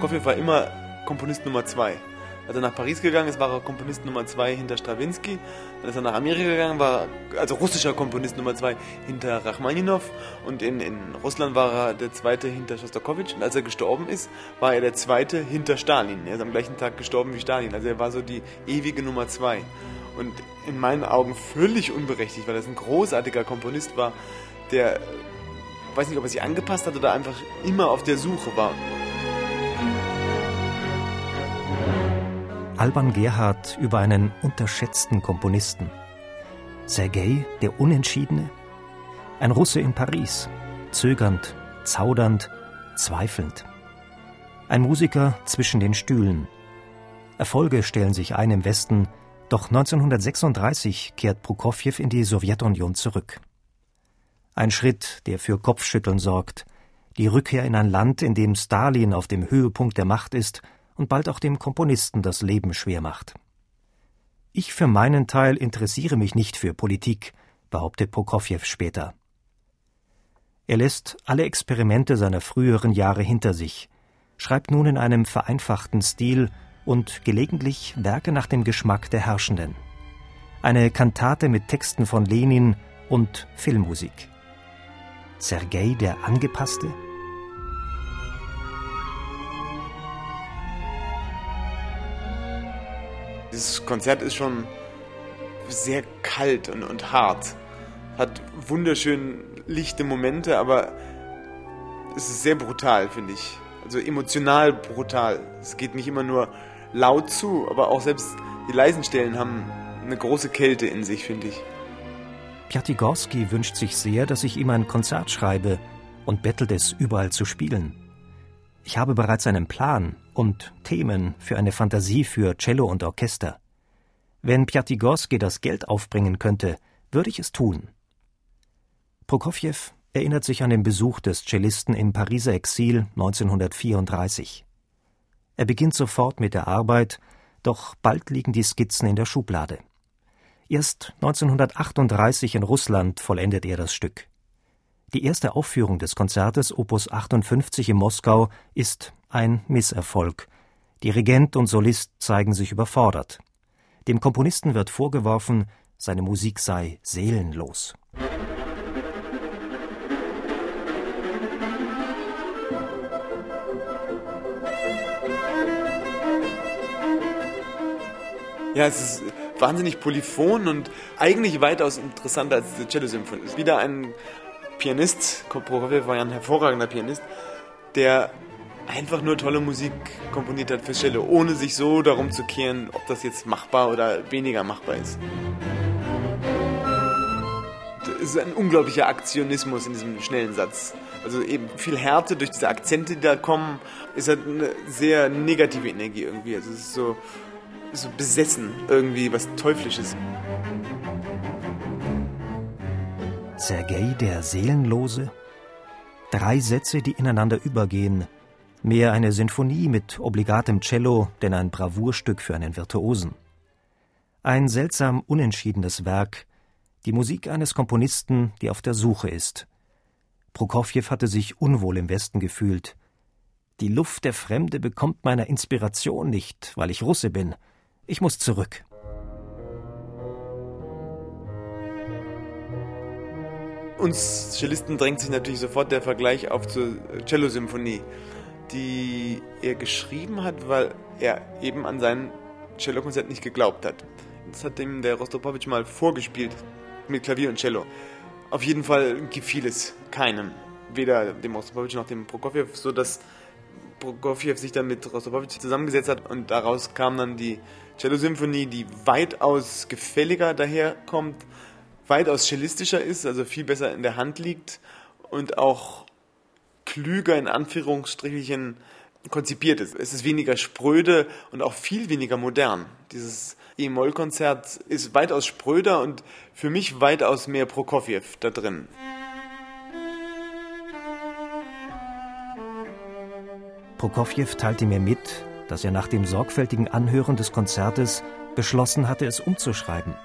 Prokofjew war immer Komponist Nummer zwei. Als er nach Paris gegangen ist, war er Komponist Nummer zwei hinter Stravinsky. Dann ist er nach Amerika gegangen, war also russischer Komponist Nummer zwei hinter Rachmaninow. Und in, in Russland war er der zweite hinter Schostakowitsch. Und als er gestorben ist, war er der zweite hinter Stalin. Er ist am gleichen Tag gestorben wie Stalin. Also er war so die ewige Nummer zwei. Und in meinen Augen völlig unberechtigt, weil er ein großartiger Komponist war, der, weiß nicht, ob er sich angepasst hat oder einfach immer auf der Suche war. Alban Gerhard über einen unterschätzten Komponisten. Sergei, der Unentschiedene? Ein Russe in Paris, zögernd, zaudernd, zweifelnd. Ein Musiker zwischen den Stühlen. Erfolge stellen sich ein im Westen, doch 1936 kehrt Prokofjew in die Sowjetunion zurück. Ein Schritt, der für Kopfschütteln sorgt, die Rückkehr in ein Land, in dem Stalin auf dem Höhepunkt der Macht ist und bald auch dem Komponisten das Leben schwer macht. Ich für meinen Teil interessiere mich nicht für Politik, behauptet Prokofjew später. Er lässt alle Experimente seiner früheren Jahre hinter sich, schreibt nun in einem vereinfachten Stil und gelegentlich Werke nach dem Geschmack der Herrschenden. Eine Kantate mit Texten von Lenin und Filmmusik. Sergei der Angepasste? Dieses Konzert ist schon sehr kalt und, und hart. Hat wunderschön lichte Momente, aber es ist sehr brutal, finde ich. Also emotional brutal. Es geht nicht immer nur laut zu, aber auch selbst die leisen Stellen haben eine große Kälte in sich, finde ich. Piatigorski wünscht sich sehr, dass ich ihm ein Konzert schreibe und bettelt es, überall zu spielen. Ich habe bereits einen Plan und Themen für eine Fantasie für Cello und Orchester. Wenn Piatigorski das Geld aufbringen könnte, würde ich es tun. Prokofjew erinnert sich an den Besuch des Cellisten im Pariser Exil 1934. Er beginnt sofort mit der Arbeit, doch bald liegen die Skizzen in der Schublade. Erst 1938 in Russland vollendet er das Stück. Die erste Aufführung des Konzertes Opus 58 in Moskau ist ein Misserfolg. Dirigent und Solist zeigen sich überfordert. Dem Komponisten wird vorgeworfen, seine Musik sei seelenlos. Ja, es ist wahnsinnig polyphon und eigentlich weitaus interessanter als die Cello-Symphonie. Wieder ein Pianist, Prokofjew war ja ein hervorragender Pianist, der einfach nur tolle Musik komponiert hat für Cello, ohne sich so darum zu kehren, ob das jetzt machbar oder weniger machbar ist. Es ist ein unglaublicher Aktionismus in diesem schnellen Satz. Also eben viel Härte durch diese Akzente, die da kommen, ist halt eine sehr negative Energie irgendwie. Also es ist so, so besessen irgendwie, was Teuflisches. Sergei der Seelenlose? Drei Sätze, die ineinander übergehen. Mehr eine Sinfonie mit obligatem Cello, denn ein Bravourstück für einen Virtuosen. Ein seltsam unentschiedenes Werk, die Musik eines Komponisten, die auf der Suche ist. Prokofjew hatte sich unwohl im Westen gefühlt. Die Luft der Fremde bekommt meiner Inspiration nicht, weil ich Russe bin. Ich muss zurück. Uns Cellisten drängt sich natürlich sofort der Vergleich auf zur Cello-Symphonie, die er geschrieben hat, weil er eben an sein Cello-Konzert nicht geglaubt hat. Das hat ihm der Rostropowitsch mal vorgespielt mit Klavier und Cello. Auf jeden Fall gefiel es keinem, weder dem Rostropowitsch noch dem Prokofjew, so dass Prokofjew sich dann mit Rostropowitsch zusammengesetzt hat und daraus kam dann die Cello-Symphonie, die weitaus gefälliger daherkommt, weitaus cellistischer ist, also viel besser in der Hand liegt und auch klüger in Anführungsstrichen konzipiert ist. Es ist weniger spröde und auch viel weniger modern. Dieses E-Moll-Konzert ist weitaus spröder und für mich weitaus mehr Prokofjew da drin. Prokofjew teilte mir mit, dass er nach dem sorgfältigen Anhören des Konzertes beschlossen hatte, es umzuschreiben.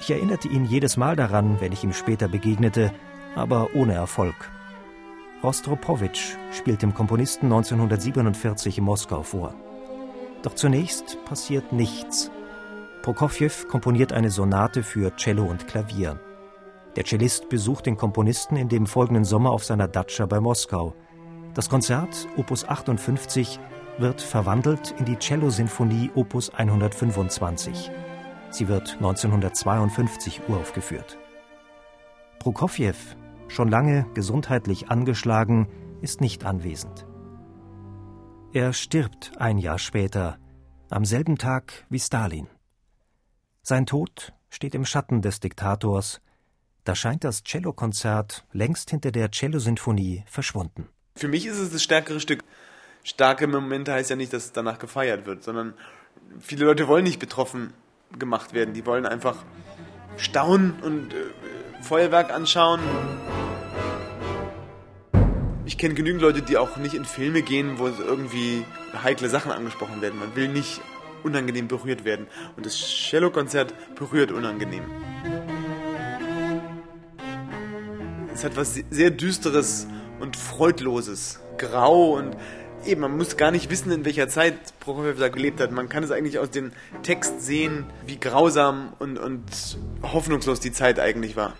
Ich erinnerte ihn jedes Mal daran, wenn ich ihm später begegnete, aber ohne Erfolg. Rostropowitsch spielt dem Komponisten 1947 in Moskau vor. Doch zunächst passiert nichts. Prokofjew komponiert eine Sonate für Cello und Klavier. Der Cellist besucht den Komponisten in dem folgenden Sommer auf seiner Datscha bei Moskau – das Konzert Opus 58 wird verwandelt in die Cello-Sinfonie Opus 125. Sie wird 1952 uraufgeführt. Prokofjew, schon lange gesundheitlich angeschlagen, ist nicht anwesend. Er stirbt ein Jahr später, am selben Tag wie Stalin. Sein Tod steht im Schatten des Diktators. Da scheint das Cellokonzert längst hinter der Cellosinfonie verschwunden. Für mich ist es das stärkere Stück. Starke Momente heißt ja nicht, dass es danach gefeiert wird, sondern viele Leute wollen nicht betroffen gemacht werden. Die wollen einfach staunen und äh, Feuerwerk anschauen. Ich kenne genügend Leute, die auch nicht in Filme gehen, wo irgendwie heikle Sachen angesprochen werden. Man will nicht unangenehm berührt werden. Und das Cello-Konzert berührt unangenehm. Es hat was sehr Düsteres und Freudloses, grau und eben, man muss gar nicht wissen, in welcher Zeit Prokofjew da gelebt hat. Man kann es eigentlich aus dem Text sehen, wie grausam und, und hoffnungslos die Zeit eigentlich war.